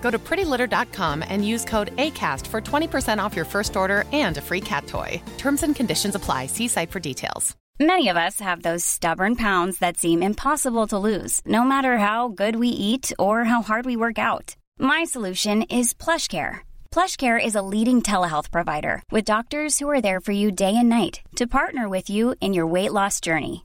Go to prettylitter.com and use code ACAST for 20% off your first order and a free cat toy. Terms and conditions apply. See site for details. Many of us have those stubborn pounds that seem impossible to lose, no matter how good we eat or how hard we work out. My solution is PlushCare. PlushCare is a leading telehealth provider with doctors who are there for you day and night to partner with you in your weight loss journey.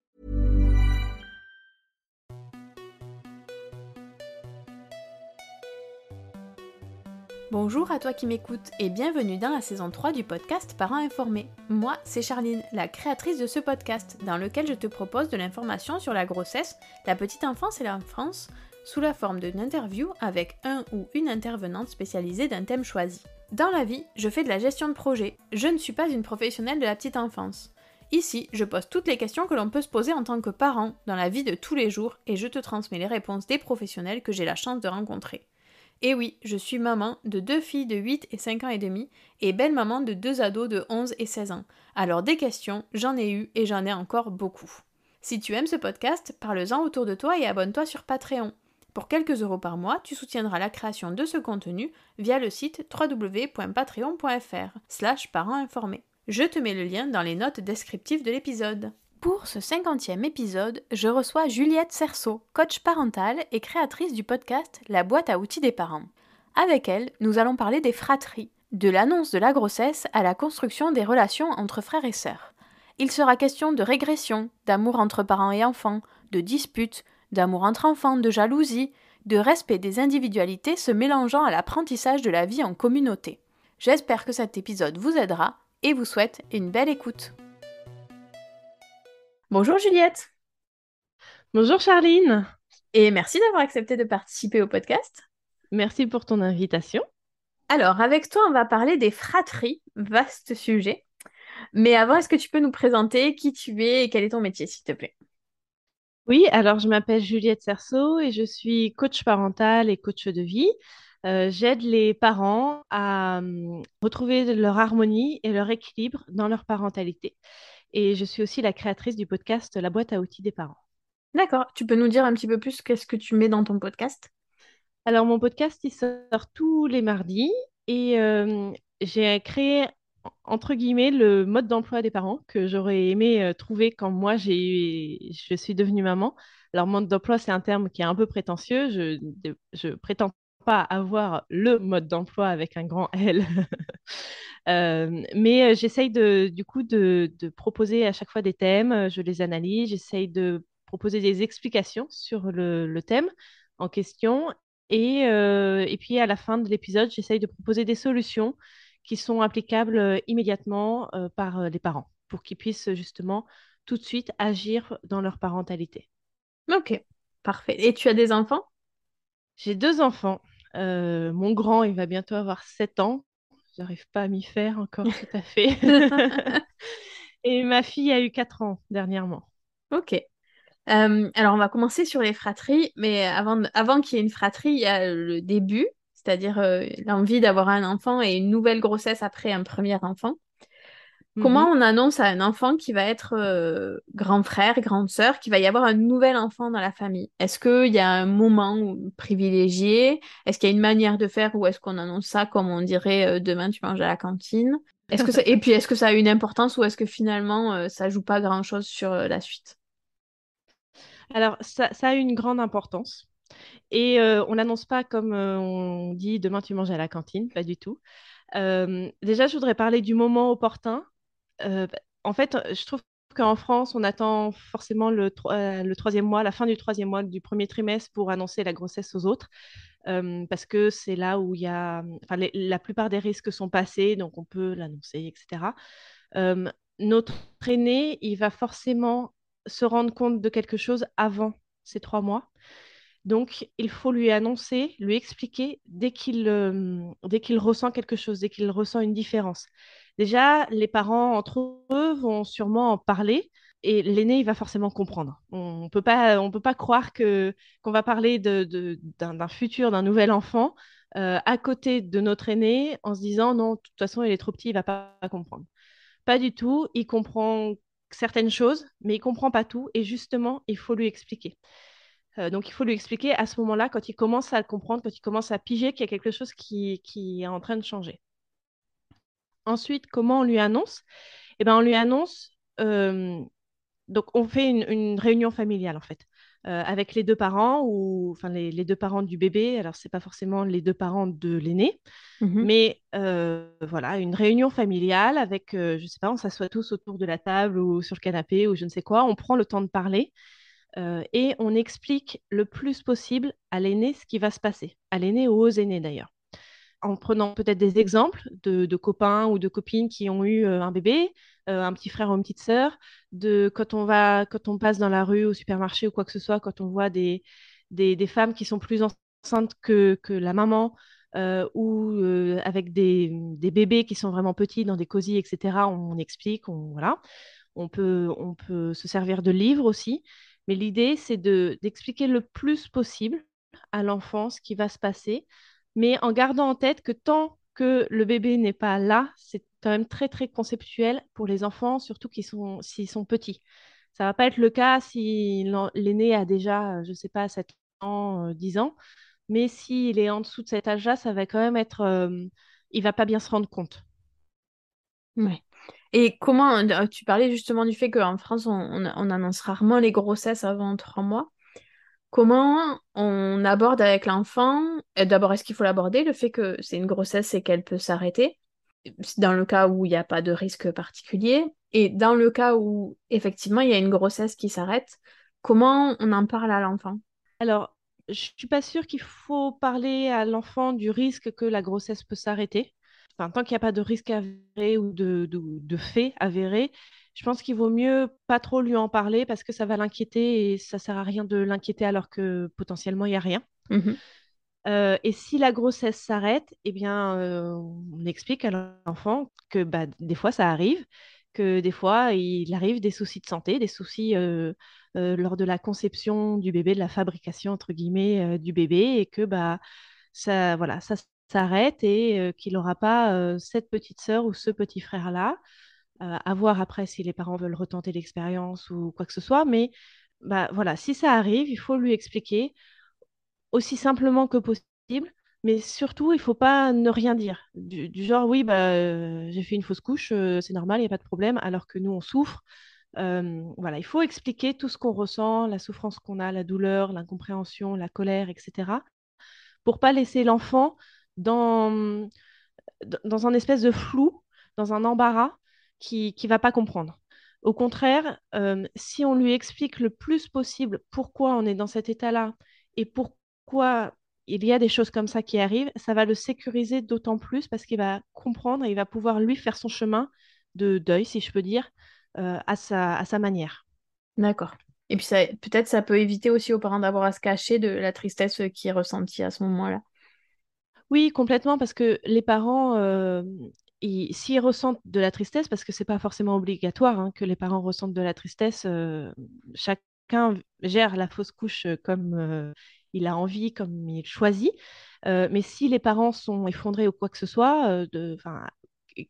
Bonjour à toi qui m'écoutes et bienvenue dans la saison 3 du podcast Parents informés. Moi, c'est Charline, la créatrice de ce podcast, dans lequel je te propose de l'information sur la grossesse, la petite enfance et l'enfance, sous la forme d'une interview avec un ou une intervenante spécialisée d'un thème choisi. Dans la vie, je fais de la gestion de projet. Je ne suis pas une professionnelle de la petite enfance. Ici, je pose toutes les questions que l'on peut se poser en tant que parent dans la vie de tous les jours et je te transmets les réponses des professionnels que j'ai la chance de rencontrer. Et oui, je suis maman de deux filles de 8 et 5 ans et demi et belle maman de deux ados de 11 et 16 ans. Alors des questions, j'en ai eu et j'en ai encore beaucoup. Si tu aimes ce podcast, parle-en autour de toi et abonne-toi sur Patreon. Pour quelques euros par mois, tu soutiendras la création de ce contenu via le site www.patreon.fr slash parents informés. Je te mets le lien dans les notes descriptives de l'épisode. Pour ce cinquantième épisode, je reçois Juliette Cerceau, coach parentale et créatrice du podcast La boîte à outils des parents. Avec elle, nous allons parler des fratries, de l'annonce de la grossesse à la construction des relations entre frères et sœurs. Il sera question de régression, d'amour entre parents et enfants, de disputes, d'amour entre enfants, de jalousie, de respect des individualités se mélangeant à l'apprentissage de la vie en communauté. J'espère que cet épisode vous aidera et vous souhaite une belle écoute. Bonjour Juliette. Bonjour Charline. Et merci d'avoir accepté de participer au podcast. Merci pour ton invitation. Alors, avec toi, on va parler des fratries, vaste sujet. Mais avant, est-ce que tu peux nous présenter qui tu es et quel est ton métier, s'il te plaît? Oui, alors je m'appelle Juliette Cerceau et je suis coach parental et coach de vie. Euh, j'aide les parents à hum, retrouver leur harmonie et leur équilibre dans leur parentalité. Et je suis aussi la créatrice du podcast La boîte à outils des parents. D'accord. Tu peux nous dire un petit peu plus qu'est-ce que tu mets dans ton podcast? Alors, mon podcast, il sort tous les mardis et euh, j'ai créé, entre guillemets, le mode d'emploi des parents que j'aurais aimé euh, trouver quand moi, j'ai, je suis devenue maman. Alors, mode d'emploi, c'est un terme qui est un peu prétentieux. Je ne prétends pas avoir le mode d'emploi avec un grand L. Mais j'essaye de, du coup de, proposer à chaque fois des thèmes, je les analyse, j'essaye de proposer des explications sur le, thème en question. Et, et, puis à la fin de l'épisode, j'essaye de proposer des solutions qui sont applicables immédiatement par les parents pour qu'ils puissent justement tout de suite agir dans leur parentalité. Ok, parfait. Et tu as des enfants? J'ai deux enfants. mon grand, il va bientôt avoir 7 ans j'arrive pas à m'y faire encore tout à fait. Et ma fille a eu 4 ans dernièrement. Ok. Euh, alors, on va commencer sur les fratries, mais avant, avant qu'il y ait une fratrie, il y a le début, c'est-à-dire euh, l'envie d'avoir un enfant et une nouvelle grossesse après un premier enfant. Comment mhm. on annonce à un enfant qui va être euh, grand frère, grande sœur, qu'il va y avoir un nouvel enfant dans la famille? Est-ce qu'il y a un moment privilégié? Est-ce qu'il y a une manière de faire ou est-ce qu'on annonce ça comme on dirait euh, demain tu manges à la cantine? Est-ce que Et puis, est-ce que ça a une importance ou est-ce que finalement, euh, ça joue pas grand-chose sur la suite? Alors, ça, a une grande importance. Et euh, on n'annonce pas comme on dit demain tu manges à la cantine, pas du tout. déjà, je voudrais parler du moment opportun. En fait, je trouve qu'en France, on attend forcément le, le, troisième mois, la fin du troisième mois du premier trimestre pour annoncer la grossesse aux autres parce que c'est là où il y a, enfin, la plupart des risques sont passés, donc on peut l'annoncer, etc. notre aîné, il va forcément se rendre compte de quelque chose avant ces trois mois. Donc, il faut lui annoncer, lui expliquer dès qu'il ressent quelque chose, dès qu'il ressent une différence. Déjà, les parents entre eux vont sûrement en parler, et l'aîné, il va forcément comprendre. On ne peut pas, croire qu'on va parler d'un, futur, d'un nouvel enfant euh, à côté de notre aîné en se disant non, de toute façon, il est trop petit, il va pas, comprendre. Pas du tout. Il comprend certaines choses, mais il comprend pas tout. Et justement, il faut lui expliquer. Euh, donc, il faut lui expliquer à ce moment-là, quand il commence à le comprendre, quand il commence à piger qu'il y a quelque chose qui est en train de changer. Ensuite, comment on lui annonce? Eh ben, On lui annonce euh, donc, on fait une, réunion familiale, en fait, euh, avec les deux parents, ou enfin les, deux parents du bébé. Alors, ce n'est pas forcément les deux parents de l'aîné, mhm. mais euh, voilà, une réunion familiale avec, je ne sais pas, on s'assoit tous autour de la table ou sur le canapé ou je ne sais quoi. On prend le temps de parler et on explique le plus possible à l'aîné ce qui va se passer, à l'aîné ou aux aînés d'ailleurs en prenant peut-être des exemples de, copains ou de copines qui ont eu euh, un bébé, euh, un petit frère ou une petite sœur, de quand on va, quand on passe dans la rue, au supermarché ou quoi que ce soit, quand on voit des, des, femmes qui sont plus enceintes que, que la maman, euh, ou avec des, des, bébés qui sont vraiment petits dans des cosy, etc. On, explique, on, voilà. On peut, on peut se servir de livres aussi. Mais l'idée, c'est d'expliquer le plus possible à l'enfant ce qui va se passer mais en gardant en tête que tant que le bébé n'est pas là, c'est quand même très très conceptuel pour les enfants, surtout sont, s'ils sont petits. Ça va pas être le cas si l'aîné a déjà, euh, je ne sais pas, 7 ans, 10 euh, ans, mais s'il est en dessous de cet âge-là, ça va quand même être... Euh, il va pas bien se rendre compte. Ouais. Et comment, tu parlais justement du fait qu'en France, on, on, annonce rarement les grossesses avant 3 mois. Comment on aborde avec l'enfant D'abord, est-ce qu'il faut l'aborder, le fait que c'est une grossesse et qu'elle peut s'arrêter? Dans le cas où il n'y a pas de risque particulier Et dans le cas où effectivement il y a une grossesse qui s'arrête, comment on en parle à l'enfant? Alors, je ne suis pas sûre qu'il faut parler à l'enfant du risque que la grossesse peut s'arrêter. Enfin, tant qu'il n'y a pas de risque avéré ou de fait avéré, je pense qu'il vaut mieux pas trop lui en parler parce que ça va l'inquiéter et ça sert à rien de l'inquiéter alors que potentiellement il n'y a rien. Mhm. Euh, et si la grossesse s'arrête, eh bien, euh, on explique à l'enfant que bah, des fois ça arrive, que des fois il arrive des soucis de santé, des soucis euh, lors de la conception du bébé, de la fabrication entre guillemets du bébé, et que bah ça, voilà, ça s'arrête et qu'il n'aura pas cette petite sœur ou ce petit frère là euh, à voir après si les parents veulent retenter l'expérience ou quoi que ce soit. Mais bah, voilà, si ça arrive, il faut lui expliquer aussi simplement que possible. Mais surtout, il ne faut pas ne rien dire. Du, genre, oui, bah, j'ai fait une fausse couche, c'est normal, il n'y a pas de problème, alors que nous, on souffre. voilà, il faut expliquer tout ce qu'on ressent, la souffrance qu'on a, la douleur, l'incompréhension, la colère, etc. Pour pas laisser l'enfant dans, dans un espèce de flou, dans un embarras, qui ne va pas comprendre. Au contraire, euh, si on lui explique le plus possible pourquoi on est dans cet état-là et pourquoi il y a des choses comme ça qui arrivent, ça va le sécuriser d'autant plus parce qu'il va comprendre et il va pouvoir lui faire son chemin de deuil, si je peux dire, euh, à, sa, à sa manière. D'accord. Et puis peut-être ça peut éviter aussi aux parents d'avoir à se cacher de la tristesse qui est ressentie à ce moment-là. Oui, complètement, parce que les parents, euh, s'ils ressentent de la tristesse, parce que c'est pas forcément obligatoire hein, que les parents ressentent de la tristesse, euh, chacun gère la fausse couche euh, comme euh, il a envie, comme il choisit. mais si les parents sont effondrés ou quoi que ce soit, de,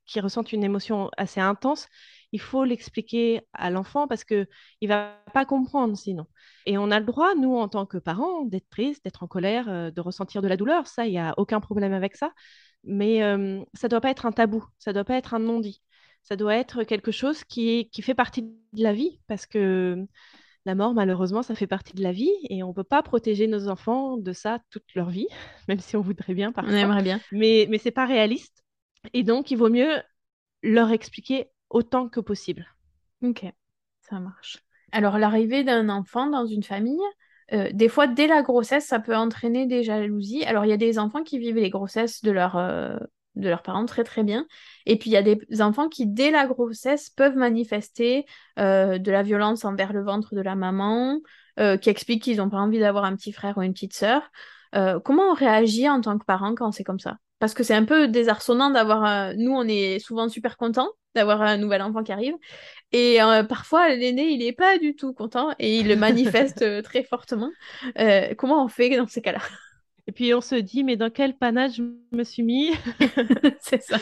qui ressentent une émotion assez intense, il faut l'expliquer à l'enfant parce qu'il ne va pas comprendre sinon. Et on a le droit, nous, en tant que parents, d'être tristes, d'être en colère, de ressentir de la douleur. Ça, il n'y a aucun problème avec ça. Mais euh, ça doit pas être un tabou, ça doit pas être un non-dit. Ça doit être quelque chose qui, est, qui fait partie de la vie, parce que la mort, malheureusement, ça fait partie de la vie et on ne peut pas protéger nos enfants de ça toute leur vie, même si on voudrait bien parfois. On aimerait bien. Mais, mais ce n'est pas réaliste. Et donc, il vaut mieux leur expliquer autant que possible. Ok, ça marche. Alors, l'arrivée d'un enfant dans une famille, euh, des fois, dès la grossesse, ça peut entraîner des jalousies. Alors, il y a des enfants qui vivent les grossesses de, euh, de leurs parents très très bien. Et puis, il y a des enfants qui, dès la grossesse, peuvent manifester euh, de la violence envers le ventre de la maman, qui expliquent qu'ils n'ont pas envie d'avoir un petit frère ou une petite sœur. comment on réagit en tant que parent quand c'est comme ça? Parce que c'est un peu désarçonnant d'avoir. Nous, on est souvent super contents d'avoir un nouvel enfant qui arrive. Et euh, parfois, l'aîné, il n'est pas du tout content et il le manifeste euh, très fortement. Euh, comment on fait dans ces cas-là? Et puis, on se dit, mais dans quel panache je me suis mis? C'est ça.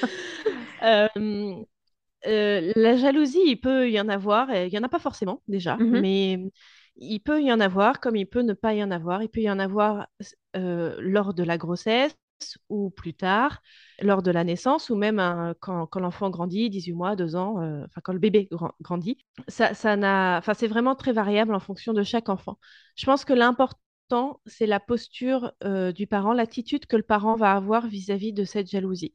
la jalousie, il peut y en avoir. Il n'y en a pas forcément, déjà. Mm-hmm. Mais il peut y en avoir comme il peut ne pas y en avoir. Il peut y en avoir lors de la grossesse, ou plus tard, lors de la naissance, ou même quand, l'enfant grandit, 18 mois, 2 ans, euh, quand le bébé grandit. Ça, ça c'est vraiment très variable en fonction de chaque enfant. Je pense que l'important, c'est la posture euh, du parent, l'attitude que le parent va avoir vis-à-vis de cette jalousie.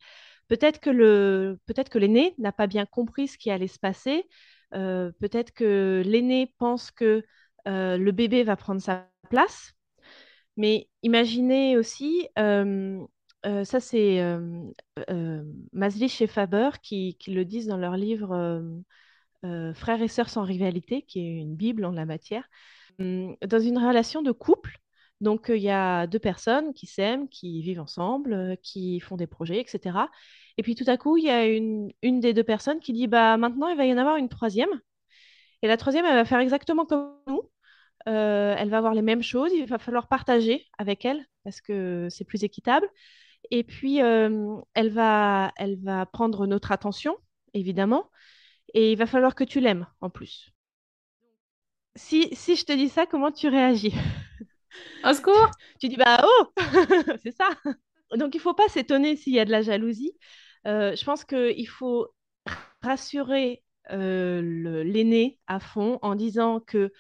Peut-être que, le, que l'aîné n'a pas bien compris ce qui allait se passer. Euh, peut-être que l'aîné pense que le bébé va prendre sa place. Mais imaginez aussi, ça, c'est euh, euh, Maslich et Faber qui, le disent dans leur livre Frères et sœurs sans rivalité, qui est une Bible en la matière. Dans une relation de couple, donc il y a deux personnes qui s'aiment, qui vivent ensemble, qui font des projets, etc. Et puis tout à coup, il y a une, des deux personnes qui dit bah maintenant il va y en avoir une troisième. Et la troisième, elle va faire exactement comme nous. elle va avoir les mêmes choses. Il va falloir partager avec elle parce que c'est plus équitable. Et puis, euh, elle, va, elle va prendre notre attention, évidemment, et il va falloir que tu l'aimes en plus. Si, si je te dis ça, comment tu réagis? Au secours! Tu, dis, bah oh! C'est ça! Donc, il ne faut pas s'étonner s'il y a de la jalousie. Euh, je pense qu'il faut rassurer euh, l'aîné à fond en disant que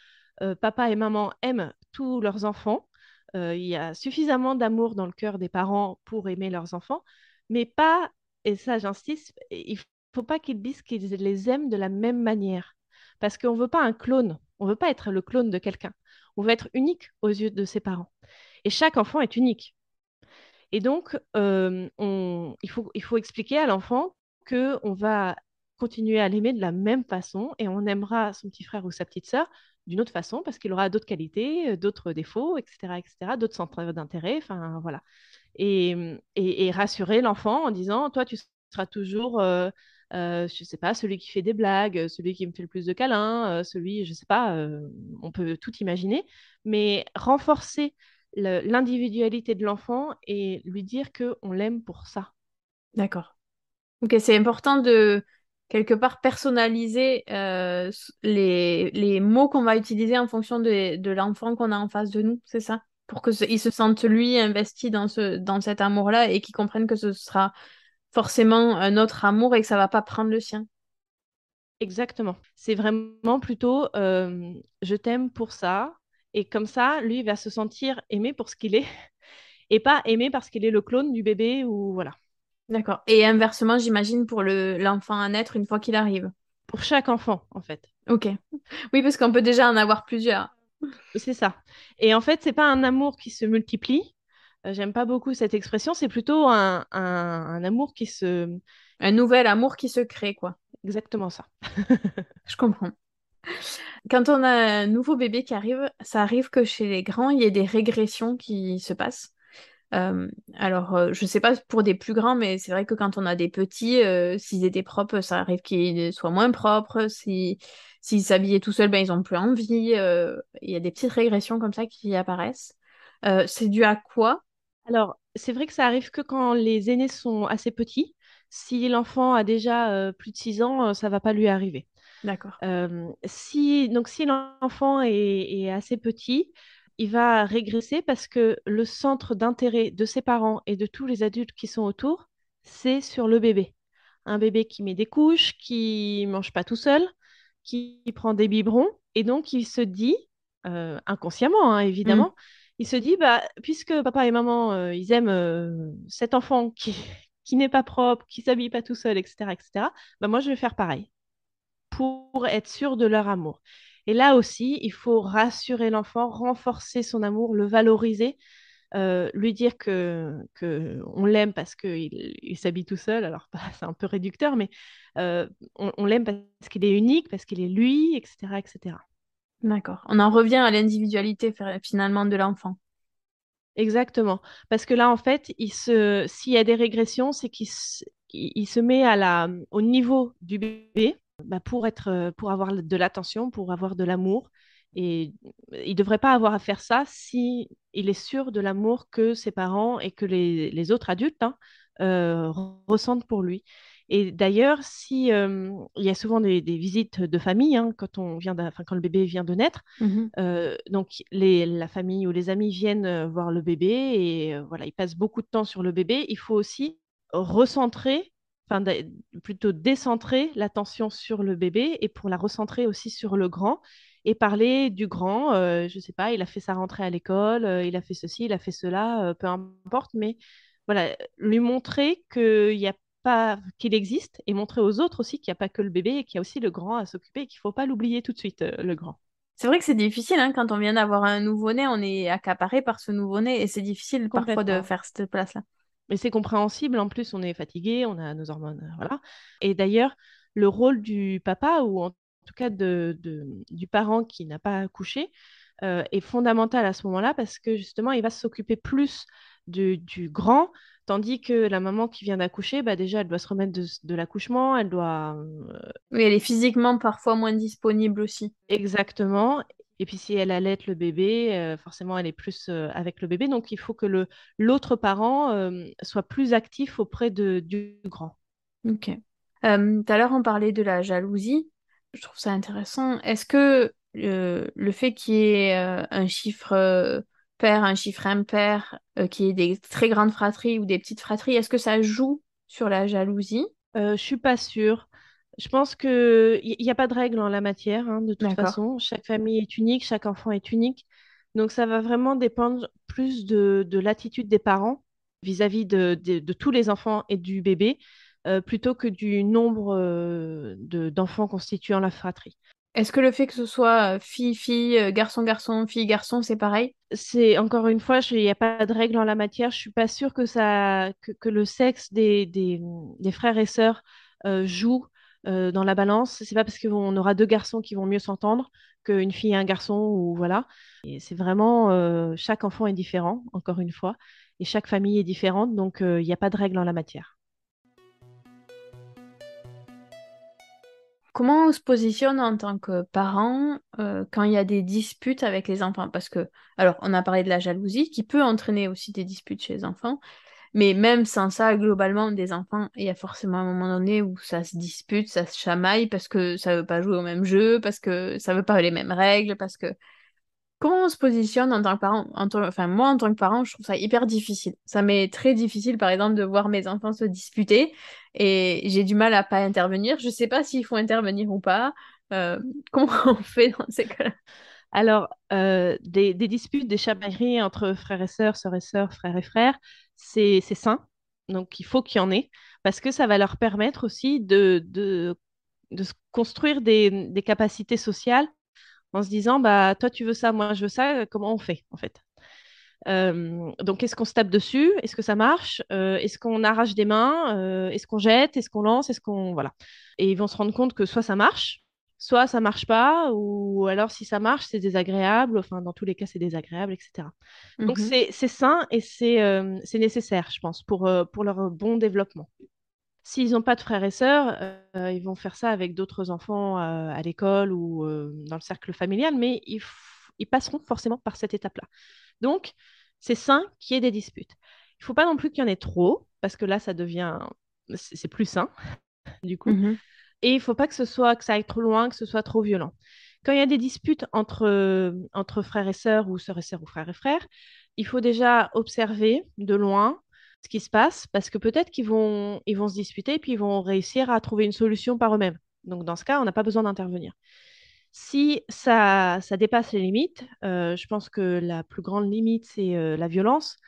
papa et maman aiment tous leurs enfants euh, il y a suffisamment d'amour dans le cœur des parents pour aimer leurs enfants, mais pas, et ça j'insiste, il faut pas qu'ils disent qu'ils les aiment de la même manière. Parce qu'on ne veut pas un clone, on ne veut pas être le clone de quelqu'un. On veut être unique aux yeux de ses parents. Et chaque enfant est unique. Et donc, euh, il, faut, il faut expliquer à l'enfant qu'on va continuer à l'aimer de la même façon et on aimera son petit frère ou sa petite sœur d'une autre façon parce qu'il aura d'autres qualités, euh, d'autres défauts, etc., etc., d'autres centres d'intérêt, enfin voilà. Et, et, rassurer l'enfant en disant, toi, tu seras toujours, euh, euh, je sais pas, celui qui fait des blagues, celui qui me fait le plus de câlins, celui, je sais pas, on peut tout imaginer, mais renforcer l'individualité de l'enfant et lui dire que on l'aime pour ça. D'accord. Ok, c'est important de quelque part personnaliser euh, les, mots qu'on va utiliser en fonction de, l'enfant qu'on a en face de nous, c'est ça? Pour qu'il se sente, lui, investi dans, ce, dans cet amour-là et qu'il comprenne que ce sera forcément un autre amour et que ça va pas prendre le sien. Exactement. C'est vraiment plutôt je t'aime pour ça. Et comme ça, lui va se sentir aimé pour ce qu'il est et pas aimé parce qu'il est le clone du bébé ou voilà. D'accord. Et inversement, j'imagine pour le l'enfant à naître une fois qu'il arrive. Pour chaque enfant, en fait. Ok. Oui, parce qu'on peut déjà en avoir plusieurs. C'est ça. Et en fait, c'est pas un amour qui se multiplie. Euh, j'aime pas beaucoup cette expression. C'est plutôt un, amour qui se. Un nouvel amour qui se crée, quoi. Exactement ça. Je comprends. Quand on a un nouveau bébé qui arrive, ça arrive que chez les grands, il y ait des régressions qui se passent. Euh, alors, euh, je sais pas pour des plus grands, mais c'est vrai que quand on a des petits, euh, s'ils étaient propres, ça arrive qu'ils soient moins propres. Si, s'ils s'habillaient tout seuls, ben, ils ont plus envie. Il y a des petites régressions comme ça qui apparaissent. c'est dû à quoi? Alors, c'est vrai que ça arrive que quand les aînés sont assez petits. Si l'enfant a déjà plus de 6 ans, ça va pas lui arriver. D'accord. si, donc, si l'enfant est, assez petit, il va régresser parce que le centre d'intérêt de ses parents et de tous les adultes qui sont autour, c'est sur le bébé. Un bébé qui met des couches, qui mange pas tout seul, qui prend des biberons, et donc il se dit, euh, inconsciemment hein, évidemment, mm. il se dit, bah, puisque papa et maman, euh, ils aiment euh, cet enfant qui, qui n'est pas propre, qui s'habille pas tout seul, etc., etc., bah, moi je vais faire pareil pour être sûr de leur amour. Et là aussi, il faut rassurer l'enfant, renforcer son amour, le valoriser, euh, lui dire que, que on l'aime parce qu'il il, s'habille tout seul. Alors, c'est un peu réducteur, mais euh, on, l'aime parce qu'il est unique, parce qu'il est lui, etc., etc. D'accord. On en revient à l'individualité finalement de l'enfant. Exactement. Parce que là, en fait, il se... s'il y a des régressions, c'est qu'il se... Il se met à la... au niveau du bébé bah, pour, être, pour avoir de l'attention, pour avoir de l'amour. Et il ne devrait pas avoir à faire ça si il est sûr de l'amour que ses parents et que les, les autres adultes hein, euh, ressentent pour lui. Et d'ailleurs, si il y a souvent des, des visites de famille hein, quand on vient, quand le bébé vient de naître, mmh euh, donc les, la famille ou les amis viennent euh, voir le bébé et voilà, ils passent beaucoup de temps sur le bébé. Il faut aussi recentrer enfin plutôt décentrer l'attention sur le bébé et pour la recentrer aussi sur le grand et parler du grand. Euh, je ne sais pas, il a fait sa rentrée à l'école, euh, il a fait ceci, il a fait cela, euh, peu importe, mais voilà, lui montrer qu'il y a pas qu'il existe et montrer aux autres aussi qu'il n'y a pas que le bébé et qu'il y a aussi le grand à s'occuper et qu'il ne faut pas l'oublier tout de suite, le grand. C'est vrai que c'est difficile hein, quand on vient d'avoir un nouveau-né, on est accaparé par ce nouveau-né et c'est difficile parfois de faire cette place-là. Mais c'est compréhensible, en plus on est fatigué, on a nos hormones, voilà. Et d'ailleurs, le rôle du papa, ou en tout cas de, du parent qui n'a pas accouché, euh, est fondamental à ce moment-là parce que justement, il va s'occuper plus du, grand, tandis que la maman qui vient d'accoucher, bah déjà, elle doit se remettre de, l'accouchement, elle doit... Euh, oui, elle est physiquement parfois moins disponible aussi. Exactement. Et puis si elle allait le bébé, euh, forcément, elle est plus avec le bébé. Donc, il faut que le, l'autre parent soit plus actif auprès de, du grand. Ok. tout à l'heure, on parlait de la jalousie je trouve ça intéressant. Est-ce que euh, le fait qu'il y ait euh, un chiffre euh, père, un chiffre impair, qu'il y ait des très grandes fratries ou des petites fratries, est-ce que ça joue sur la jalousie? Je suis pas sûre. Je pense qu'il n'y a pas de règle en la matière, hein, de toute façon. Chaque famille est unique, chaque enfant est unique. Donc ça va vraiment dépendre plus de, l'attitude des parents vis-à-vis de, tous les enfants et du bébé. Euh, plutôt que du nombre euh, d'enfants constituant la fratrie. Est-ce que le fait que ce soit fille-fille, euh, garçon-garçon, fille-garçon, c'est pareil? C'est encore une fois, il n'y a pas de règle en la matière. Je suis pas sûre que, ça, que, le sexe des, des, des, frères et sœurs joue dans la balance. C'est pas parce qu'on aura deux garçons qui vont mieux s'entendre qu'une fille et un garçon ou voilà. c'est vraiment chaque enfant est différent, encore une fois, et chaque famille est différente, donc il n'y a pas de règle en la matière. comment on se positionne en tant que parent euh, quand il y a des disputes avec les enfants? Parce que, alors, on a parlé de la jalousie qui peut entraîner aussi des disputes chez les enfants, mais même sans ça, globalement, des enfants, il y a forcément un moment donné où ça se dispute, ça se chamaille parce que ça veut pas jouer au même jeu, parce que ça veut pas les mêmes règles, parce que comment on se positionne en tant que parent Enfin, moi, en tant que parent, je trouve ça hyper difficile. Ça m'est très difficile, par exemple, de voir mes enfants se disputer et j'ai du mal à pas intervenir. Je sais pas s'il faut intervenir ou pas. Euh, comment on fait dans ces cas-là alors, euh, des, disputes, des chamailleries entre frères et sœurs, sœurs et sœurs, frères et frères, c'est sain. Donc, il faut qu'il y en ait, parce que ça va leur permettre aussi de, de, construire des, capacités sociales en se disant bah toi tu veux ça, moi je veux ça, comment on fait en fait? Euh, donc, est-ce qu'on se tape dessus? Est-ce que ça marche? Euh, Est-ce qu'on arrache des mains? Est-ce qu'on jette? Est-ce qu'on lance? Est-ce qu'on voilà. Et ils vont se rendre compte que soit ça marche, soit ça marche pas, ou alors si ça marche, c'est désagréable. Enfin, dans tous les cas, c'est désagréable, etc. Donc, mmh c'est sain et c'est nécessaire, je pense, pour, pour leur bon développement. S'ils n'ont pas de frères et sœurs, euh, ils vont faire ça avec d'autres enfants euh, à l'école ou euh, dans le cercle familial, mais ils, passeront forcément par cette étape-là. Donc, c'est sain qu'il y ait des disputes. Il ne faut pas non plus qu'il y en ait trop, parce que là, ça devient... C'est plus sain, du coup. Mmh et il ne faut pas que ça aille trop loin, que ce soit trop violent. Quand il y a des disputes entre, frères et sœurs ou sœurs et sœurs ou frères et frères, il faut déjà observer de loin ce qui se passe parce que peut-être qu'ils vont, se disputer et puis ils vont réussir à trouver une solution par eux-mêmes. Donc dans ce cas, on n'a pas besoin d'intervenir. Si ça, ça dépasse les limites, euh, je pense que la plus grande limite, c'est euh, la violence.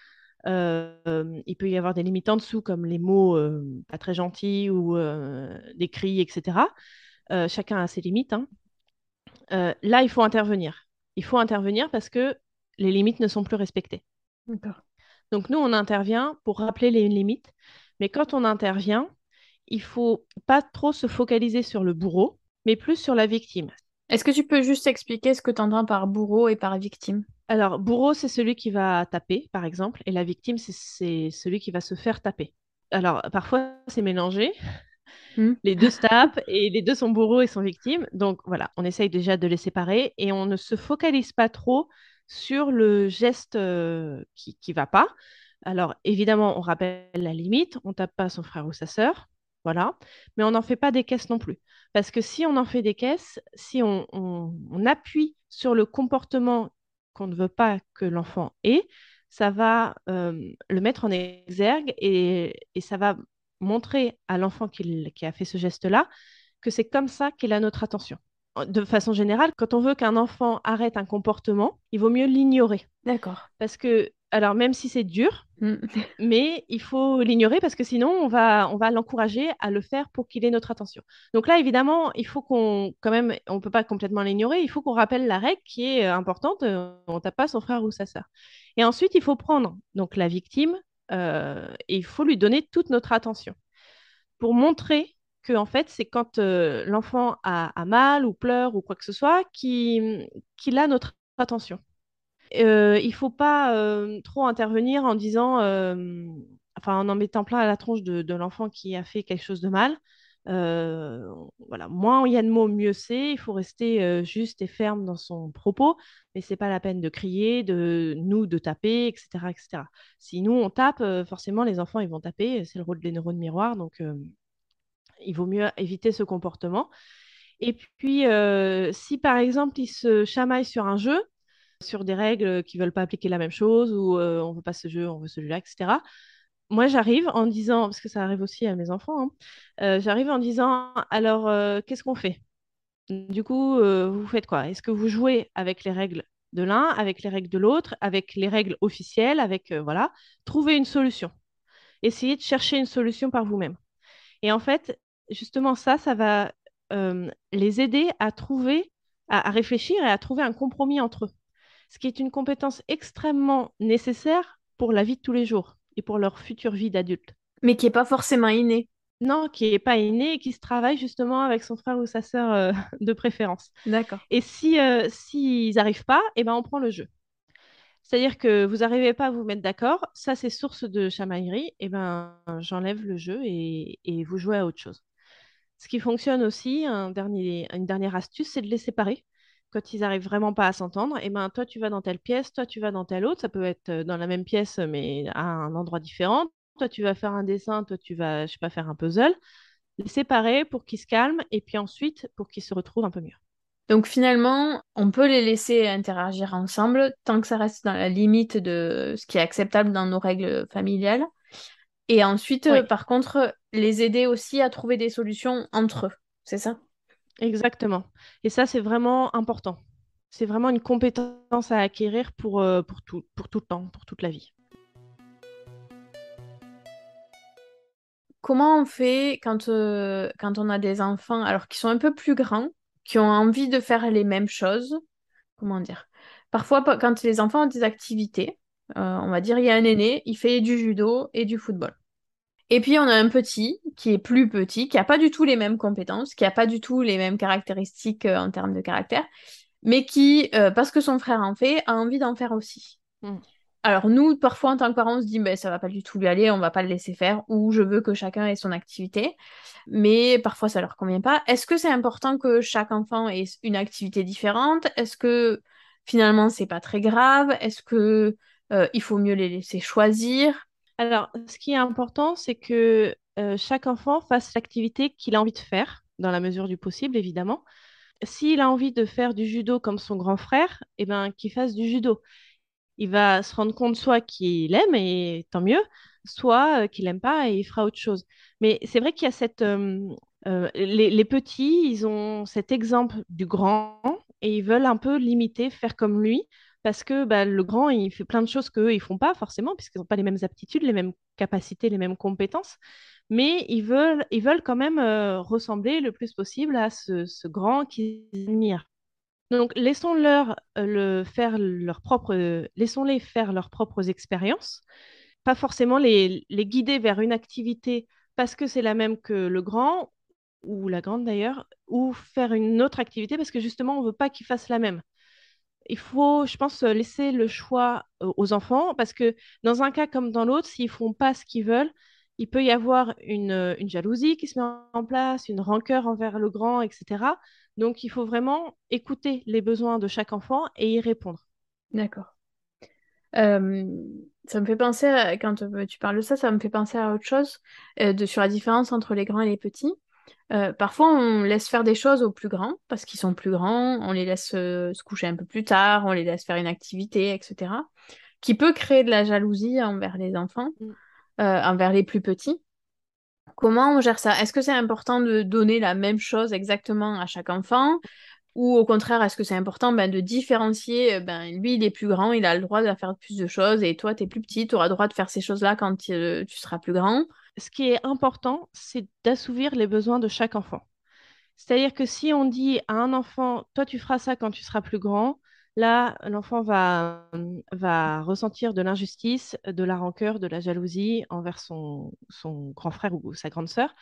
Il peut y avoir des limites en dessous, comme les mots pas très gentils ou des cris, etc. chacun a ses limites. hein. là, il faut intervenir. Il faut intervenir parce que les limites ne sont plus respectées. D'accord. Donc nous, on intervient pour rappeler les limites. Mais quand on intervient, il faut pas trop se focaliser sur le bourreau, mais plus sur la victime. Est-ce que tu peux juste expliquer ce que tu entends par bourreau et par victime? Alors, bourreau, c'est celui qui va taper, par exemple, et la victime, c'est- celui qui va se faire taper. Alors, parfois, c'est mélangé. Hmm. Les deux se tapent et les deux sont bourreaux et sont victimes. Donc, voilà, on essaye déjà de les séparer et on ne se focalise pas trop sur le geste euh, qui ne va pas. Alors, évidemment, on rappelle la limite, on tape pas son frère ou sa sœur, voilà, mais on n'en fait pas des caisses non plus. Parce que si on en fait des caisses, si on, on- on appuie sur le comportement qu'on ne veut pas que l'enfant ait, ça va euh, le mettre en exergue et, ça va montrer à l'enfant qui a fait ce geste-là que c'est comme ça qu'il a notre attention. De façon générale, quand on veut qu'un enfant arrête un comportement, il vaut mieux l'ignorer. D'accord. Parce que, alors même si c'est dur, Hmm. mais il faut l'ignorer parce que sinon on va, on va l'encourager à le faire pour qu'il ait notre attention. Donc là, évidemment, il faut qu'on, quand même, on peut pas complètement l'ignorer, il faut qu'on rappelle la règle qui est euh, importante, euh, on tape pas son frère ou sa sœur. Et ensuite, il faut prendre donc la victime euh, et il faut lui donner toute notre attention pour montrer que en fait, c'est quand euh, l'enfant a, mal ou pleure ou quoi que ce soit qu'il a notre attention. Euh, il faut pas euh, trop intervenir en disant, enfin, en en mettant plein à la tronche de, de l'enfant qui a fait quelque chose de mal. Voilà, moins il y a de mots, mieux c'est. Il faut rester juste et ferme dans son propos, mais c'est pas la peine de crier, de nous de taper, etc., etc. Si nous on tape, forcément les enfants ils vont taper. C'est le rôle des neurones miroirs, donc il vaut mieux éviter ce comportement. Et puis, euh, si par exemple ils se chamaillent sur un jeu, sur des règles qui veulent pas appliquer la même chose ou euh, on veut pas ce jeu, on veut celui-là, etc. Moi, j'arrive en disant, parce que ça arrive aussi à mes enfants, hein, euh, j'arrive en disant, alors, qu'est-ce qu'on fait? Du coup, vous faites quoi? Est-ce que vous jouez avec les règles de l'un, avec les règles de l'autre, avec les règles officielles, avec, voilà, trouver une solution. Essayez de chercher une solution par vous-même. Et en fait, justement, ça, ça va euh, les aider à trouver, à, à réfléchir et à trouver un compromis entre eux ce qui est une compétence extrêmement nécessaire pour la vie de tous les jours et pour leur future vie d'adulte. Mais qui est pas forcément inné. Non, qui n'est pas inné et qui se travaille justement avec son frère ou sa sœur euh, de préférence. D'accord. Et si euh, s'ils n'arrivent pas, eh ben, on prend le jeu. C'est-à-dire que vous n'arrivez pas à vous mettre d'accord, ça c'est source de chamaillerie, et ben j'enlève le jeu et, et vous jouez à autre chose. Ce qui fonctionne aussi, une dernière astuce, c'est de les séparer quand ils arrivent vraiment pas à s'entendre, et ben toi tu vas dans telle pièce, toi tu vas dans telle autre, ça peut être euh, dans la même pièce mais à un endroit différent. Toi tu vas faire un dessin, toi tu vas, je sais pas, faire un puzzle. Les séparer pour qu'ils se calment et puis ensuite pour qu'ils se retrouvent un peu mieux. Donc finalement, on peut les laisser interagir ensemble tant que ça reste dans la limite de ce qui est acceptable dans nos règles familiales. Et ensuite, Oui. euh, par contre, les aider aussi à trouver des solutions entre eux. C'est ça? Exactement. Et ça c'est vraiment important. C'est vraiment une compétence à acquérir pour, euh, pour tout, pour tout le temps, pour toute la vie. Comment on fait quand, euh, quand on a des enfants, alors qui sont un peu plus grands, qui ont envie de faire les mêmes choses? Comment dire? Parfois, pa- quand les enfants ont des activités, on va dire, il y a un aîné, il fait du judo et du football. Et puis, on a un petit qui est plus petit, qui n'a pas du tout les mêmes compétences, qui n'a pas du tout les mêmes caractéristiques euh, en termes de caractère, mais qui, euh, parce que son frère en fait, a envie d'en faire aussi. Mm. Alors nous, parfois en tant que parents, on se dit, ben, ça va pas du tout lui aller, on va pas le laisser faire, ou je veux que chacun ait son activité, mais parfois ça leur convient pas. Est-ce que c'est important que chaque enfant ait une activité différente? Est-ce que finalement c'est pas très grave? Est-ce que euh, il faut mieux les laisser choisir? Alors, ce qui est important, c'est que euh, chaque enfant fasse l'activité qu'il a envie de faire, dans la mesure du possible, évidemment. S'il a envie de faire du judo comme son grand frère, eh ben, qu'il fasse du judo. il va se rendre compte soit qu'il aime et tant mieux, soit euh, qu'il n'aime pas et il fera autre chose. Mais c'est vrai qu'il y a cette... Euh, les, petits, ils ont cet exemple du grand et ils veulent un peu l'imiter, faire comme lui, parce que bah, le grand, il fait plein de choses qu'eux, ils font pas forcément, puisqu'ils n'ont pas les mêmes aptitudes, les mêmes capacités, les mêmes compétences. Mais ils veulent, ils veulent quand même ressembler le plus possible à ce, grand qu'ils admirent. Donc, laissons-leur le faire leur propre, laissons-les faire leurs propres expériences, pas forcément les, les guider vers une activité parce que c'est la même que le grand ou la grande d'ailleurs, ou faire une autre activité parce que justement on veut pas qu'ils fassent la même. Il faut, je pense, laisser le choix aux enfants parce que dans un cas comme dans l'autre, s'ils font pas ce qu'ils veulent, il peut y avoir une, une, jalousie qui se met en place, une rancœur envers le grand, etc. Donc, il faut vraiment écouter les besoins de chaque enfant et y répondre. D'accord. Euh, ça me fait penser, quand euh, tu parles de ça, ça me fait penser à autre chose, euh, de, sur la différence entre les grands et les petits. Parfois, on laisse faire des choses aux plus grands parce qu'ils sont plus grands, on les laisse se coucher un peu plus tard, on les laisse faire une activité, etc. qui peut créer de la jalousie envers les enfants, mm. envers les plus petits. Comment on gère ça? Est-ce que c'est important de donner la même chose exactement à chaque enfant? Ou au contraire, est-ce que c'est important ben, de différencier euh, ben, Lui, il est plus grand, il a le droit de faire plus de choses, et toi, tu es plus petit, tu auras le droit de faire ces choses-là quand tu seras plus grand? Ce qui est important, c'est d'assouvir les besoins de chaque enfant. C'est-à-dire que si on dit à un enfant, toi, tu feras ça quand tu seras plus grand, Là, l'enfant va, va ressentir de l'injustice, de la rancœur, de la jalousie envers son, son grand frère ou sa grande sœur.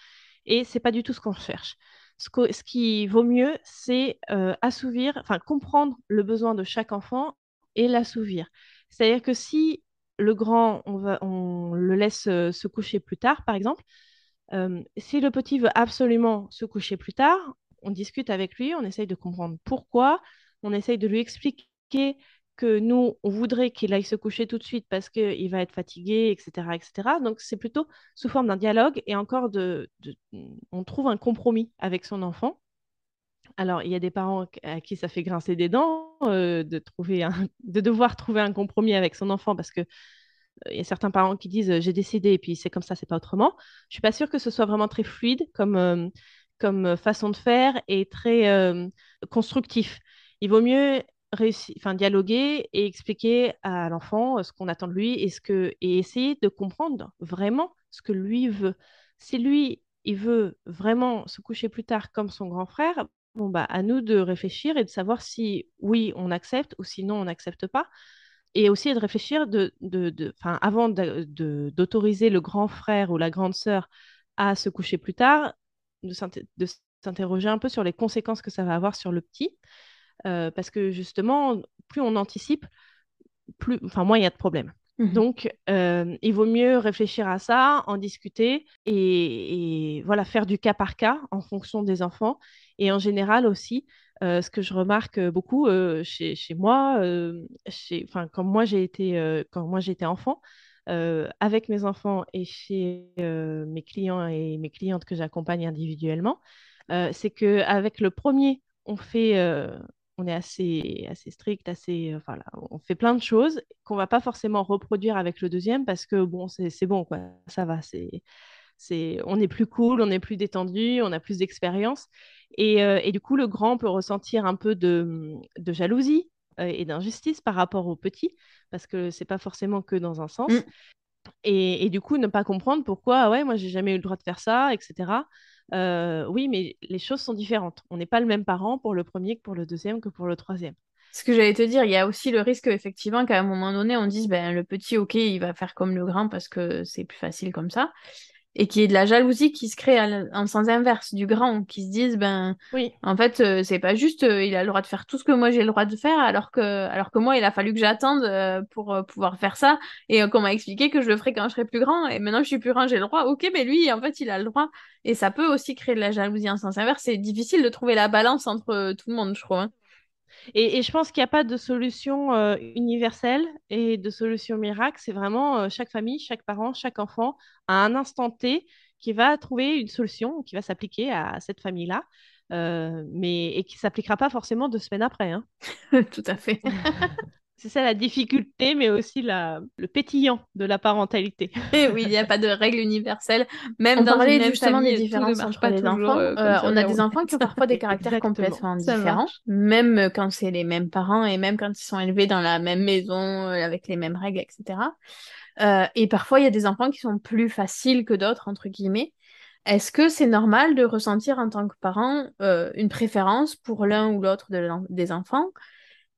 Et c'est pas du tout ce qu'on cherche. Ce, ce, qui vaut mieux, c'est euh, assouvir, enfin comprendre le besoin de chaque enfant et l'assouvir. C'est-à-dire que si le grand, on, va, on le laisse euh, se coucher plus tard, par exemple, euh, si le petit veut absolument se coucher plus tard, on discute avec lui, on essaye de comprendre pourquoi, on essaye de lui expliquer que nous, on voudrait qu'il aille se coucher tout de suite parce qu'il va être fatigué, etc. etc. Donc, c'est plutôt sous forme d'un dialogue et encore On trouve un compromis avec son enfant. Alors, il y a des parents à qui ça fait grincer des dents euh, de, trouver de devoir trouver un compromis avec son enfant parce que euh, y a certains parents qui disent j'ai décidé et puis c'est comme ça, c'est pas autrement. Je suis pas sûre que ce soit vraiment très fluide comme, euh, comme façon de faire et très constructif il vaut mieux réussir, dialoguer et expliquer à l'enfant ce qu'on attend de lui et, ce que, et essayer de comprendre vraiment ce que lui veut. Si lui, il veut vraiment se coucher plus tard comme son grand frère, bon, bah, à nous de réfléchir et de savoir si oui, on accepte ou sinon on n'accepte pas. Et aussi de réfléchir de, de, de avant d'autoriser le grand frère ou la grande sœur à se coucher plus tard, de s'interroger un peu sur les conséquences que ça va avoir sur le petit. Euh, parce que justement, plus on anticipe, plus, enfin, moins il y a de problèmes. Mmh Donc, euh, il vaut mieux réfléchir à ça, en discuter et, voilà, faire du cas par cas en fonction des enfants. Et en général aussi, euh, ce que je remarque beaucoup chez, chez, moi, chez, quand moi j'ai été, quand moi j'étais enfant, avec mes enfants et chez mes clients et mes clientes que j'accompagne individuellement, c'est que avec le premier, on fait on est assez, strict, assez, euh, enfin, on fait plein de choses qu'on va pas forcément reproduire avec le deuxième parce que bon, c'est bon, quoi, ça va, c'est, c'est, on est plus cool, on est plus détendu, on a plus d'expérience. Et, euh, et, du coup, le grand peut ressentir un peu de, de jalousie euh, et d'injustice par rapport au petit parce que c'est pas forcément que dans un sens. Mmh. Et, et, du coup, ne pas comprendre pourquoi, ah ouais, moi, j'ai jamais eu le droit de faire ça, etc. Euh, oui, mais les choses sont différentes. On n'est pas le même parent pour le premier que pour le deuxième que pour le troisième. Ce que j'allais te dire, il y a aussi le risque effectivement qu'à un moment donné, on dise ben le petit, ok, il va faire comme le grand parce que c'est plus facile comme ça et qu'il y ait de la jalousie qui se crée en sens inverse du grand, qui se disent ben oui. en fait euh, c'est pas juste, euh, il a le droit de faire tout ce que moi j'ai le droit de faire, alors que alors que moi il a fallu que j'attende euh, pour pouvoir faire ça et qu'on m'a expliqué que je le ferais quand je serai plus grand et maintenant je suis plus grand j'ai le droit, ok mais lui en fait il a le droit et ça peut aussi créer de la jalousie en sens inverse, c'est difficile de trouver la balance entre tout le monde je. Hein. Et, je pense qu'il n'y a pas de solution euh, universelle et de solution miracle. C'est vraiment euh, chaque famille, chaque parent, chaque enfant, à un instant T, qui va trouver une solution qui va s'appliquer à cette famille-là. Euh, mais et qui s'appliquera pas forcément deux semaines après. Hein. Tout à fait. C'est ça la difficulté, mais aussi la, le pétillant de la parentalité. Et oui, il n'y a pas de règle universelle. Même On dans parlait une même justement famille, des tout ne différences entre pas les toujours, enfants. euh, euh, on a des enfants qui ont parfois des caractères complètement différents, même quand c'est les mêmes parents et même quand ils sont élevés dans la même maison, euh, avec les mêmes règles, etc. Euh, et parfois, il y a des enfants qui sont plus faciles que d'autres, entre guillemets. Est-ce que c'est normal de ressentir en tant que parent euh, une préférence pour l'un ou l'autre de des enfants?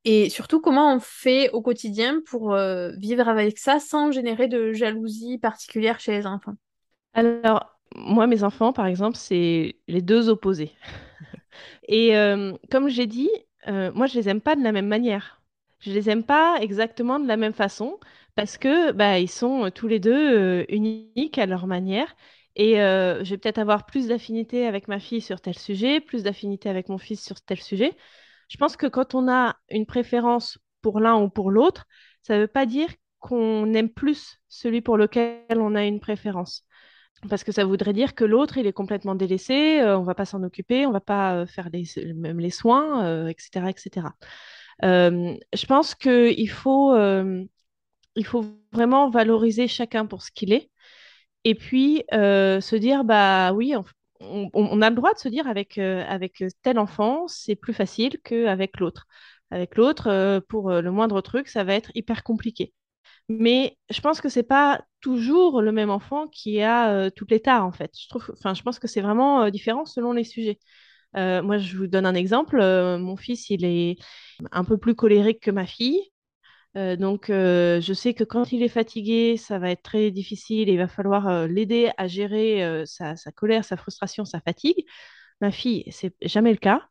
Et surtout, comment on fait au quotidien pour euh, vivre avec ça sans générer de jalousie particulière chez les enfants? Alors, moi, mes enfants, par exemple, c'est les deux opposés. Et euh, comme j'ai dit, euh, moi, je les aime pas de la même manière. Je les aime pas exactement de la même façon parce que bah, ils sont tous les deux uniques à leur manière. Et je vais peut-être avoir plus d'affinité avec ma fille sur tel sujet, plus d'affinité avec mon fils sur tel sujet. Je pense que quand on a une préférence pour l'un ou pour l'autre, ça ne veut pas dire qu'on aime plus celui pour lequel on a une préférence. Parce que ça voudrait dire que l'autre, il est complètement délaissé, euh, on va pas s'en occuper, on va pas euh, faire les, même les soins, etc., etc. Euh, je pense qu'il faut, faut vraiment valoriser chacun pour ce qu'il est. Et puis se dire, bah oui, on, on- a le droit de se dire avec, euh, avec tel enfant, c'est plus facile qu'avec l'autre. Avec l'autre, euh, pour euh, le moindre truc, ça va être hyper compliqué. Mais je pense que c'est pas toujours le même enfant qui a toutes les tares, en fait. Je trouve, je pense que c'est vraiment différent selon les sujets. Moi, je vous donne un exemple. Mon fils, il est un peu plus colérique que ma fille. Euh, donc, euh, je sais que quand il est fatigué, ça va être très difficile et il va falloir euh, l'aider à gérer sa, sa colère, sa frustration, sa fatigue. Ma fille, c'est jamais le cas.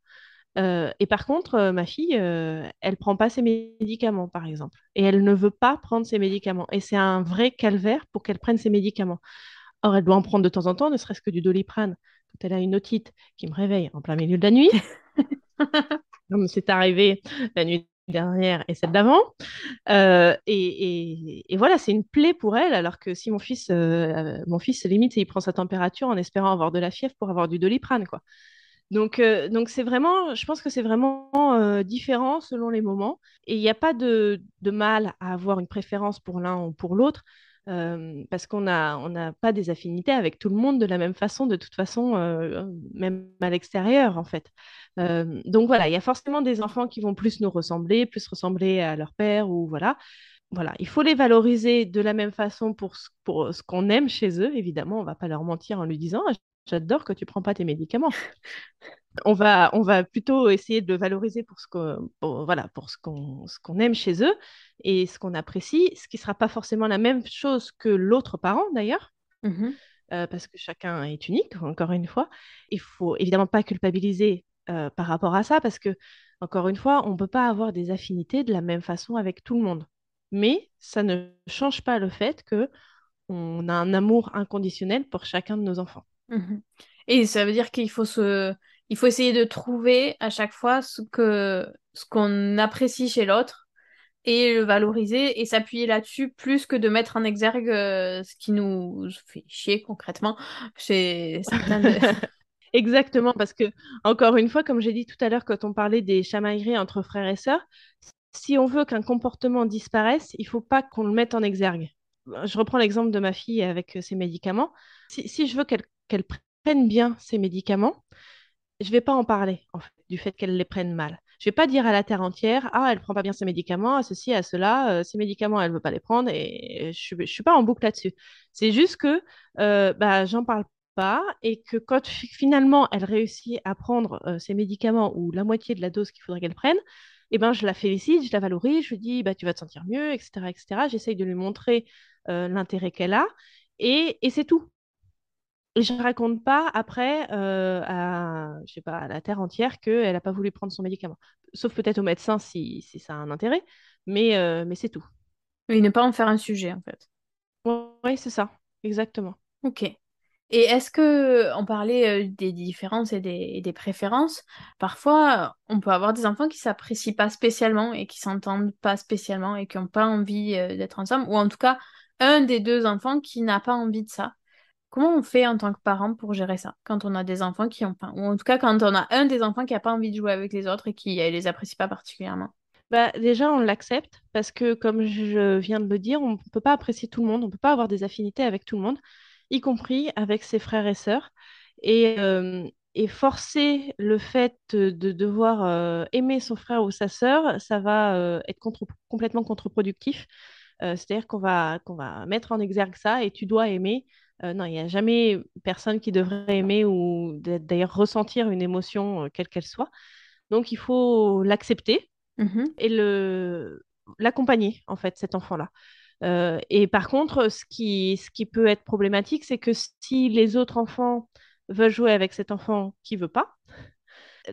Et par contre, ma fille, elle prend pas ses médicaments, par exemple. Et elle ne veut pas prendre ses médicaments. Et c'est un vrai calvaire pour qu'elle prenne ses médicaments. Or, elle doit en prendre de temps en temps, ne serait-ce que du Doliprane. Quand elle a une otite qui me réveille en plein milieu de la nuit, comme c'est arrivé la nuit dernière et celle d'avant. Euh, et, et- voilà, c'est une plaie pour elle, alors que si mon fils, euh, mon fils limite, il prend sa température en espérant avoir de la fièvre pour avoir du Doliprane, quoi. Donc, euh, donc c'est vraiment, je pense que c'est vraiment euh, différent selon les moments. Et il n'y a pas de, de mal à avoir une préférence pour l'un ou pour l'autre, parce qu'on a, on n'a pas des affinités avec tout le monde de la même façon, de toute façon, même à l'extérieur, en fait. Donc voilà, il y a forcément des enfants qui vont plus nous ressembler, plus ressembler à leur père, ou voilà. Voilà, il faut les valoriser de la même façon pour ce, pour ce qu'on aime chez eux. Évidemment, on va pas leur mentir en lui disant Ah, J'adore que tu prends pas tes médicaments. On va, on va plutôt essayer de le valoriser pour ce qu'on, voilà, pour ce qu'on, qu'on aime chez eux et ce qu'on apprécie, ce qui sera pas forcément la même chose que l'autre parent d'ailleurs, Mhm. euh, parce que chacun est unique, encore une fois. Il faut évidemment pas culpabiliser euh, par rapport à ça, parce que, encore une fois, on ne peut pas avoir des affinités de la même façon avec tout le monde. Mais ça ne change pas le fait que on a un amour inconditionnel pour chacun de nos enfants. Mhm. Et ça veut dire qu'il faut se... il faut essayer de trouver à chaque fois ce que ce qu'on apprécie chez l'autre et le valoriser et s'appuyer là-dessus plus que de mettre en exergue euh, ce qui nous fait chier concrètement chez certains. Exactement, parce que, encore une fois, comme j'ai dit tout à l'heure, quand on parlait des chamailleries entre frères et sœurs, si on veut qu'un comportement disparaisse, il faut pas qu'on le mette en exergue. Je reprends l'exemple de ma fille avec euh, ses médicaments. Si, si je veux qu'elle qu'elle prenne bien ses médicaments, je vais pas en parler, du fait qu'elle les prenne mal. Je vais pas dire à la terre entière, ah, elle prend pas bien ses médicaments, à ceci, à cela, euh, ses médicaments, elle veut pas les prendre, et je je suis pas en boucle là-dessus. C'est juste que euh, bah, j'en parle pas, et que quand fi- finalement elle réussit à prendre euh, ses médicaments ou la moitié de la dose qu'il faudrait qu'elle prenne, eh ben, je la félicite, je la valorise, je lui dis, bah, tu vas te sentir mieux, etc., etc. J'essaye de lui montrer euh, l'intérêt qu'elle a, et, et c'est tout. Et je raconte pas après euh, à, je sais pas, à la terre entière qu'elle n'a pas voulu prendre son médicament. Sauf peut-être au médecin si, si ça a un intérêt, mais, euh, mais c'est tout. Oui, ne pas en faire un sujet en fait. Oui, c'est ça, exactement. Ok. Et est-ce que on parlait euh, des différences et des, et des préférences, parfois on peut avoir des enfants qui s'apprécient pas spécialement et qui s'entendent pas spécialement et qui n'ont pas envie d'être ensemble, ou en tout cas un des deux enfants qui n'a pas envie de ça? Comment on fait en tant que parent pour gérer ça quand on a des enfants qui ont pas, ou en tout cas quand on a un des enfants qui n'a pas envie de jouer avec les autres et qui euh, les apprécie pas particulièrement? bah, déjà, on l'accepte parce que, comme je viens de le dire, on ne peut pas apprécier tout le monde, on ne peut pas avoir des affinités avec tout le monde, y compris avec ses frères et sœurs. Et, euh, forcer le fait de devoir euh, aimer son frère ou sa sœur, ça va être complètement contre-productif. C'est-à-dire qu'on va, qu'on va mettre en exergue ça et tu dois aimer. Non, il n'y a jamais personne qui devrait aimer ou d'ailleurs ressentir une émotion, quelle qu'elle soit. Donc, il faut l'accepter Mmh et le l'accompagner, en fait, cet enfant-là. Euh, et par contre, ce qui, ce qui peut être problématique, c'est que si les autres enfants veulent jouer avec cet enfant qui veut pas,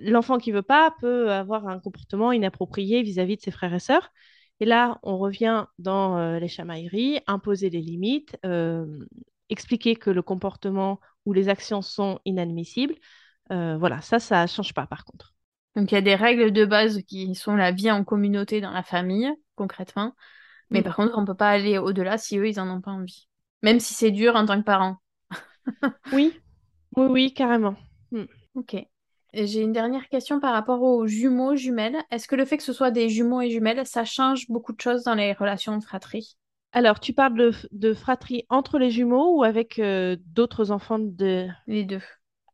l'enfant qui veut pas peut avoir un comportement inapproprié vis-à-vis de ses frères et sœurs. Et là, on revient dans euh, les chamailleries, imposer les limites, euh, expliquer que le comportement ou les actions sont inadmissibles. voilà, ça, ça change pas par contre. Donc il y a des règles de base qui sont la vie en communauté dans la famille, concrètement. Mais mm. par contre, on ne peut pas aller au-delà si eux, ils n'en ont pas envie. Même si c'est dur en tant que parent. oui, oui, oui, carrément. Mm. Ok. J'ai une dernière question par rapport aux jumeaux, jumelles. Est-ce que le fait que ce soit des jumeaux et jumelles, ça change beaucoup de choses dans les relations de fratrie Alors, tu parles de, fratrie entre les jumeaux ou avec euh, d'autres enfants de... Les deux.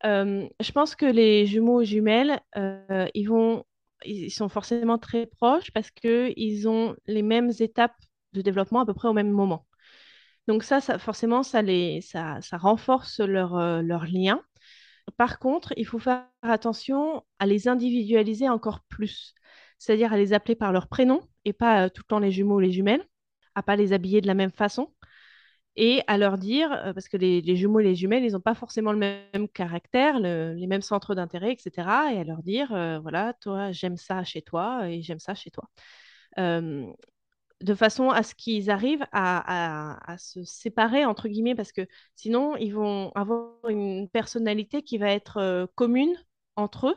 Euh, je pense que les jumeaux et jumelles, euh, ils vont, ils sont forcément très proches parce qu'ils ont les mêmes étapes de développement à peu près au même moment. Donc ça, ça forcément, ça, les, ça, ça renforce leur, euh, leur lien. Par contre, il faut faire attention à les individualiser encore plus, c'est-à-dire à les appeler par leur prénom et pas tout le temps les jumeaux ou les jumelles, à pas les habiller de la même façon et à leur dire, euh, parce que les, jumeaux et les jumelles, ils n'ont pas forcément le même caractère, les mêmes centres d'intérêt, etc. Et à leur dire, euh, voilà, toi, j'aime ça chez toi et j'aime ça chez toi. Euh, de façon à ce qu'ils arrivent à, se séparer, entre guillemets, parce que sinon, ils vont avoir une personnalité qui va être commune entre eux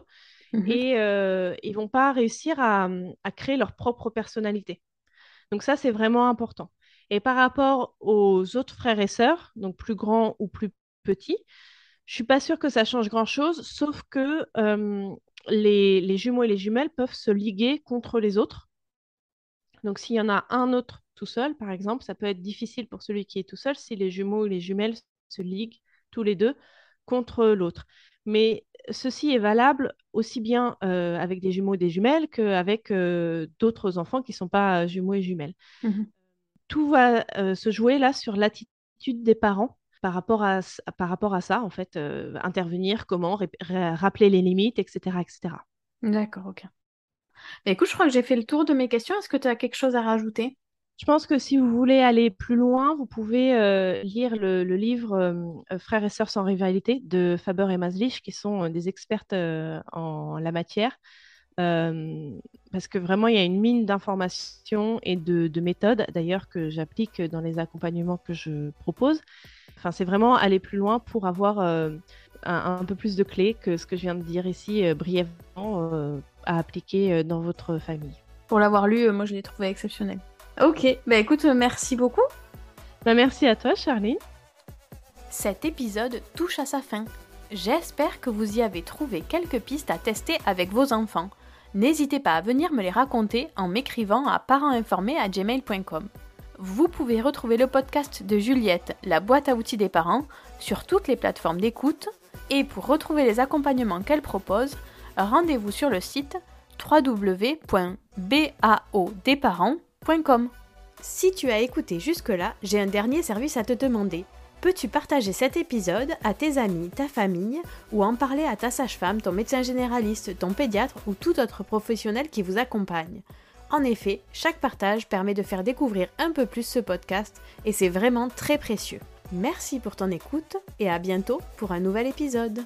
mmh et ils vont pas réussir à créer leur propre personnalité. Donc ça, c'est vraiment important. Et par rapport aux autres frères et sœurs, donc plus grands ou plus petits, je suis pas sûre que ça change grand-chose, sauf que euh, les, jumeaux et les jumelles peuvent se liguer contre les autres. Donc s'il y en a un autre tout seul, par exemple, ça peut être difficile pour celui qui est tout seul si les jumeaux ou les jumelles se liguent tous les deux contre l'autre. Mais ceci est valable aussi bien euh, avec des jumeaux et des jumelles qu'avec euh, d'autres enfants qui ne sont pas jumeaux et jumelles. Mmh tout va euh, se jouer là sur l'attitude des parents par rapport à, par rapport à ça, en fait, euh, intervenir, comment, rappeler les limites, etc. etc. D'accord, ok. Bah, écoute, je crois que j'ai fait le tour de mes questions. Est-ce que tu as quelque chose à rajouter? Je pense que si vous voulez aller plus loin, vous pouvez euh, lire le, livre Frères et sœurs sans rivalité de Faber et Maslich, qui sont des expertes en la matière. Euh, parce que vraiment, il y a une mine d'informations et de, méthodes, d'ailleurs, que j'applique dans les accompagnements que je propose. Enfin, c'est vraiment aller plus loin pour avoir euh, un, peu plus de clés que ce que je viens de dire ici euh, brièvement à appliquer dans votre famille. Pour l'avoir lu, moi, je l'ai trouvé exceptionnel. Ok, bah écoute, merci beaucoup. Bah, merci à toi, Charlie. Cet épisode touche à sa fin. J'espère que vous y avez trouvé quelques pistes à tester avec vos enfants n'hésitez pas à venir me les raconter en m'écrivant à parentinformés@gmail.com. Vous pouvez retrouver le podcast de Juliette, la boîte à outils des parents, sur toutes les plateformes d'écoute. Et pour retrouver les accompagnements qu'elle propose, rendez-vous sur le site www.baodesparents.com. Si tu as écouté jusque-là, j'ai un dernier service à te demander. Peux-tu partager cet épisode à tes amis, ta famille, ou en parler à ta sage-femme, ton médecin généraliste, ton pédiatre ou tout autre professionnel qui vous accompagne En effet, chaque partage permet de faire découvrir un peu plus ce podcast et c'est vraiment très précieux. Merci pour ton écoute et à bientôt pour un nouvel épisode.